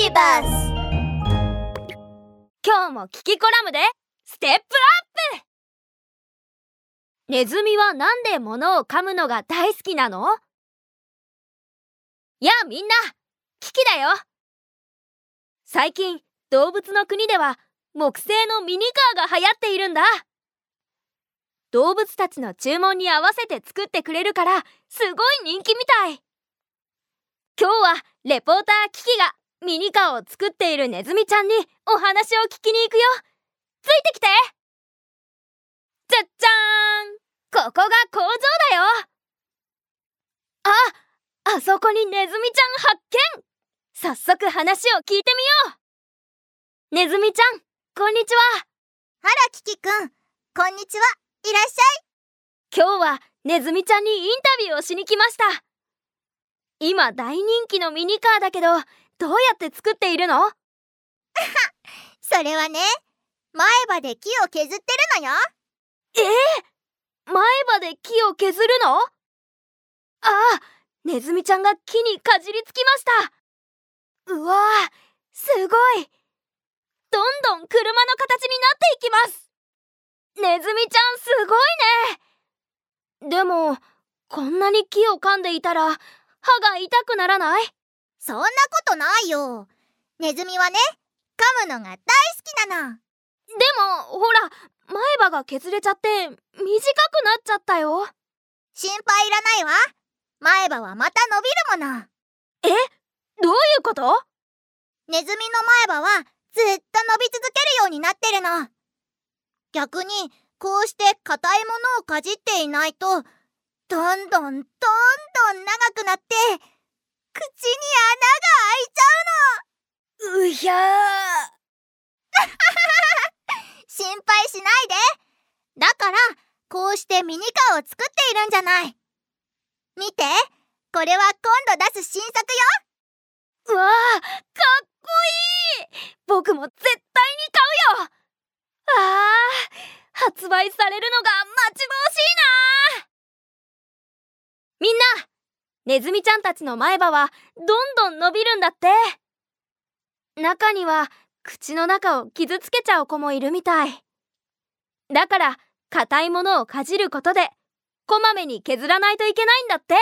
ビバス今日もキキコラムでステップアップ。ネズミはなんで物を噛むのが大好きなの？やあみんなキキだよ。最近動物の国では木製のミニカーが流行っているんだ。動物たちの注文に合わせて作ってくれるからすごい人気みたい。今日はレポーターキキがミニカーを作っているネズミちゃんにお話を聞きに行くよ。ついてきて。じゃっじゃーん。ここが工場だよ。ああそこにネズミちゃん発見。早速話を聞いてみよう。ネズミちゃんこんにちは。あらキキくんこんにちは。いらっし今日はネズミちゃんにインタビューをしに来ました。今大人気のミニカーだけどどうやって作っているの？それはね前歯で木を削ってるのよ。え？ー、前歯で木を削るの？ああネズミちゃんが木にかじりつきました。うわーすごい。どんどん車の形になっていきます。ネズミちゃんすごいね。でもこんなに木を噛んでいたら歯が痛くならない？そんなことないよ。ネズミはね噛むのが大好きなの。でもほら前歯が削れちゃって短くなっちゃったよ。心配いらないわ。前歯はまた伸びるもの。え？どういうこと？ネズミの前歯はずっと伸び続けるようになってるの。逆にこうして硬いものをかじっていないとどんどんどんどん長くなって口に穴が開いちゃうひゃー。心配しないで。だからこうしてミニカーを作っているんじゃない。見て。これは今度出す新作よ。うわあかっこいい。僕も絶対に買うよ。あー発売されるのが待ち遠しいなみんなネズミちゃんたちの前歯はどんどん伸びるんだって。中には口の中を傷つけちゃう子もいるみたい。だから硬いものをかじることでこまめに削らないといけないんだって。